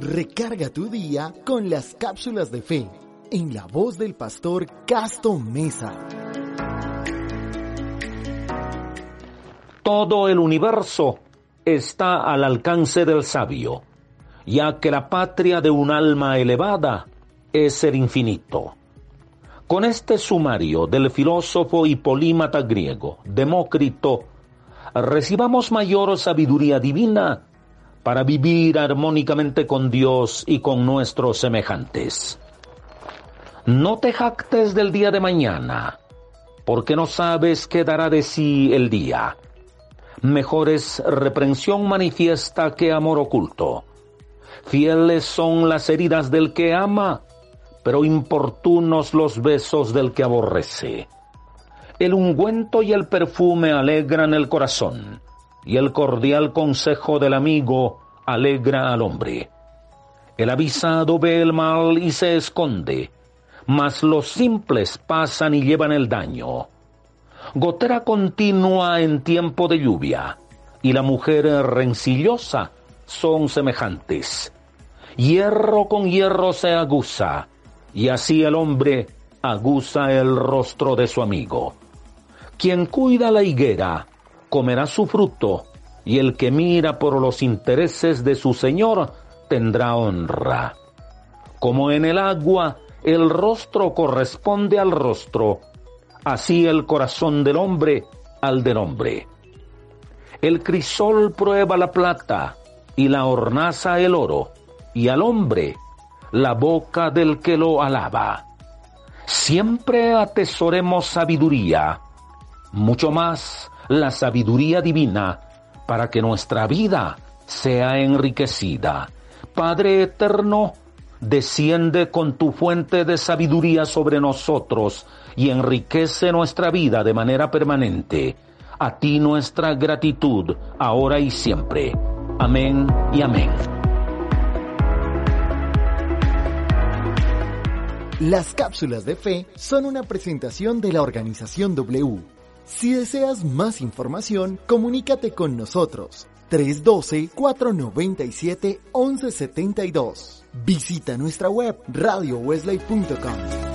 Recarga tu día con las cápsulas de fe en la voz del pastor Casto Mesa. Todo el universo está al alcance del sabio, ya que la patria de un alma elevada es el infinito. Con este sumario del filósofo y polímata griego Demócrito, recibamos mayor sabiduría divina para vivir armónicamente con Dios y con nuestros semejantes. No te jactes del día de mañana, porque no sabes qué dará de sí el día. Mejor es reprensión manifiesta que amor oculto. Fieles son las heridas del que ama, pero importunos los besos del que aborrece. El ungüento y el perfume alegran el corazón, y el cordial consejo del amigo alegra al hombre. El avisado ve el mal y se esconde, mas los simples pasan y llevan el daño. Gotera continua en tiempo de lluvia, y la mujer rencillosa son semejantes. Hierro con hierro se aguza, y así el hombre aguza el rostro de su amigo. Quien cuida la higuera, comerá su fruto, y el que mira por los intereses de su Señor tendrá honra. Como en el agua el rostro corresponde al rostro, así el corazón del hombre al del hombre. El crisol prueba la plata y la hornaza el oro, y al hombre la boca del que lo alaba. Siempre atesoremos sabiduría, mucho más la sabiduría divina, para que nuestra vida sea enriquecida. Padre eterno, desciende con tu fuente de sabiduría sobre nosotros y enriquece nuestra vida de manera permanente. A ti nuestra gratitud, ahora y siempre. Amén y amén. Las cápsulas de fe son una presentación de la organización W. Si deseas más información, comunícate con nosotros. 312-497-1172. Visita nuestra web radiowesley.com.